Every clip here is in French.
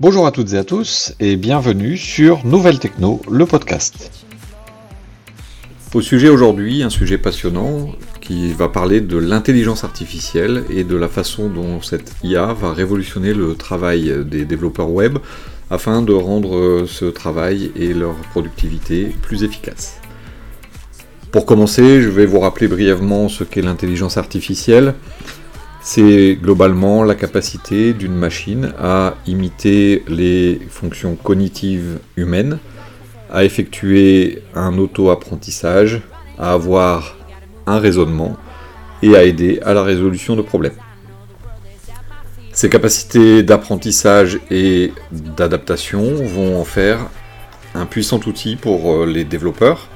Bonjour à toutes et à tous et bienvenue sur Nouvelle Techno, le podcast. Au sujet aujourd'hui, un sujet passionnant qui va parler de l'intelligence artificielle et de la façon dont cette IA va révolutionner le travail des développeurs web afin de rendre ce travail et leur productivité plus efficaces. Pour commencer, je vais vous rappeler brièvement ce qu'est l'intelligence artificielle. C'est globalement la capacité d'une machine à imiter les fonctions cognitives humaines, à effectuer un auto-apprentissage, à avoir un raisonnement et à aider à la résolution de problèmes. Ces capacités d'apprentissage et d'adaptation vont en faire un puissant outil pour euh, les développeurs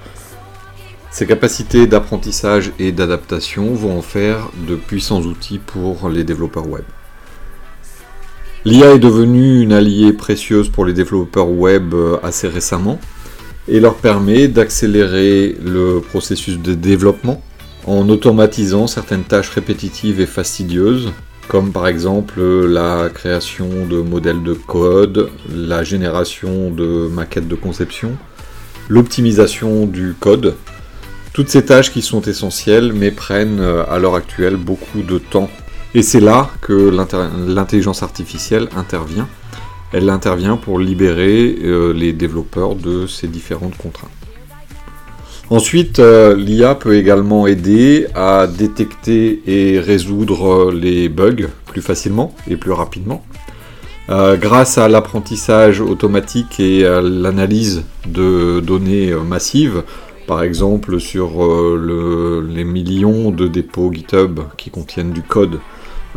ces capacités d'apprentissage et d'adaptation vont en faire de puissants outils pour les développeurs web. L'IA est devenue une alliée précieuse pour les développeurs web euh, assez récemment et leur permet d'accélérer le processus de développement en automatisant certaines tâches répétitives et fastidieuses, comme par exemple la création de modèles de code, la génération de maquettes de conception, l'optimisation du code, toutes ces tâches qui sont essentielles mais prennent euh, à l'heure actuelle beaucoup de temps. Et c'est là que l'intelligence artificielle intervient. Elle intervient pour libérer euh, les développeurs de ces différentes contraintes. Ensuite, euh, l'IA peut également aider à détecter et résoudre les bugs plus facilement et plus rapidement. grâce à l'apprentissage automatique et à l'analyse de données massives, par exemple sur euh, les millions de dépôts GitHub qui contiennent du code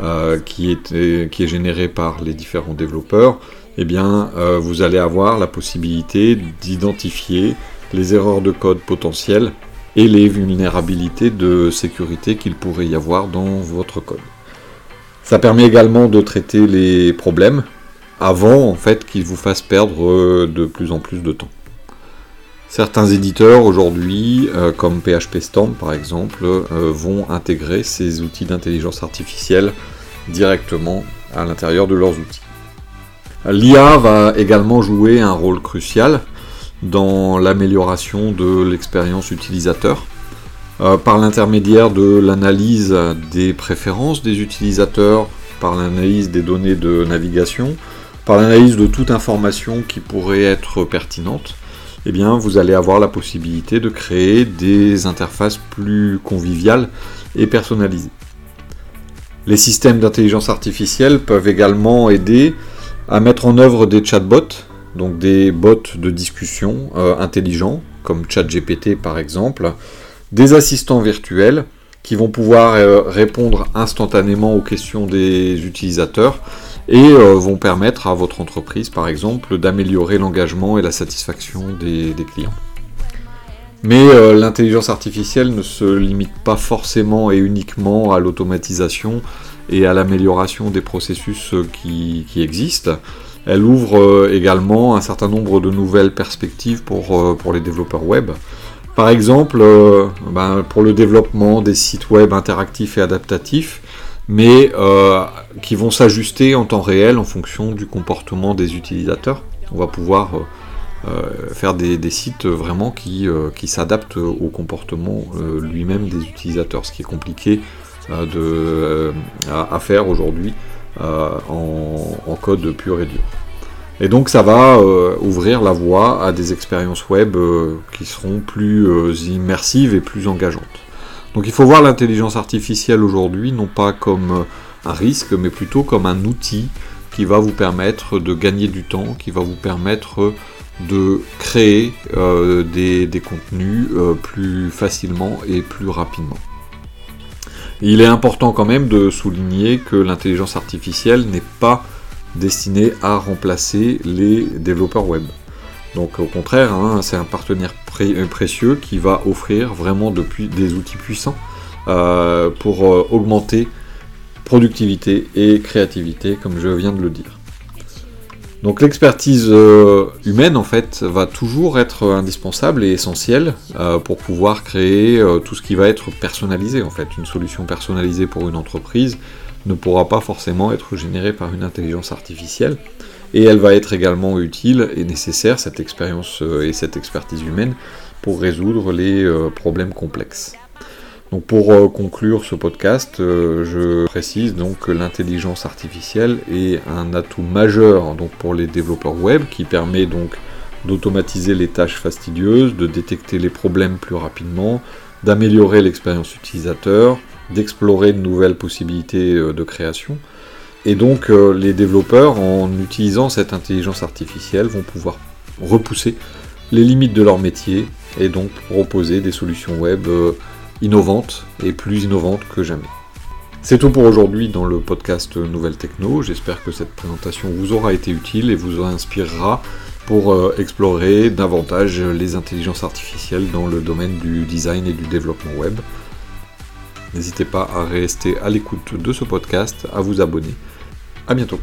euh, qui, est, généré par les différents développeurs, eh euh, vous allez avoir la possibilité d'identifier les erreurs de code potentielles et les vulnérabilités de sécurité qu'il pourrait y avoir dans votre code. Ça permet également de traiter les problèmes avant en fait qu'ils vous fassent perdre de plus en plus de temps. Certains éditeurs aujourd'hui, euh, comme PHP Storm par exemple, euh, vont intégrer ces outils d'intelligence artificielle directement à l'intérieur de leurs outils. L'IA va également jouer un rôle crucial dans l'amélioration de l'expérience utilisateur euh, par l'intermédiaire de l'analyse des préférences des utilisateurs, par l'analyse des données de navigation, par l'analyse de toute information qui pourrait être pertinente eh vous allez avoir la possibilité de créer des interfaces plus conviviales et personnalisées. Les systèmes d'intelligence artificielle peuvent également aider à mettre en œuvre des chatbots, donc des bots de discussion euh, intelligents, comme ChatGPT par exemple, des assistants virtuels qui vont pouvoir euh, répondre instantanément aux questions des utilisateurs et euh, vont permettre à votre entreprise, par exemple, d'améliorer l'engagement et la satisfaction des, clients. Mais euh, l'intelligence artificielle ne se limite pas forcément et uniquement à l'automatisation et à l'amélioration des processus qui, existent. Elle ouvre également un certain nombre de nouvelles perspectives pour, pour les développeurs web. Par exemple, ben, pour le développement des sites web interactifs et adaptatifs, mais euh, qui vont s'ajuster en temps réel en fonction du comportement des utilisateurs. On va pouvoir euh, euh, faire des, sites vraiment qui, s'adaptent au comportement lui-même des utilisateurs, ce qui est compliqué à, faire aujourd'hui en, code pur et dur. Et donc ça va ouvrir la voie à des expériences web qui seront plus immersives et plus engageantes. Donc il faut voir l'intelligence artificielle aujourd'hui non pas comme euh, un risque, mais plutôt comme un outil qui va vous permettre de gagner du temps, qui va vous permettre de créer euh, des, contenus euh, plus facilement et plus rapidement. il est important quand même de souligner que l'intelligence artificielle n'est pas destinée à remplacer les développeurs web. Donc au contraire, hein, c'est un partenaire euh, précieux qui va offrir vraiment des outils puissants euh, pour euh, augmenter productivité et créativité, comme je viens de le dire. Donc l'expertise humaine en fait va toujours être indispensable et essentielle pour pouvoir créer tout ce qui va être personnalisé en fait. Une solution personnalisée pour une entreprise ne pourra pas forcément être générée par une intelligence artificielle et elle va être également utile et nécessaire, cette expérience et cette expertise humaine, pour résoudre les problèmes complexes. Donc pour conclure ce podcast, je précise donc que l'intelligence artificielle est un atout majeur donc pour les développeurs web qui permet donc d'automatiser les tâches fastidieuses, de détecter les problèmes plus rapidement, d'améliorer l'expérience utilisateur, d'explorer de nouvelles possibilités euh, de création. Et donc euh, les développeurs, en utilisant cette intelligence artificielle, vont pouvoir repousser les limites de leur métier et donc proposer des solutions web euh, innovantes et plus innovantes que jamais. C'est tout pour aujourd'hui dans le podcast Nouvelle Techno. J'espère que cette présentation vous aura été utile et vous inspirera pour explorer davantage les intelligences artificielles dans le domaine du design et du développement web. N'hésitez pas à rester à l'écoute de ce podcast, à vous abonner. A bientôt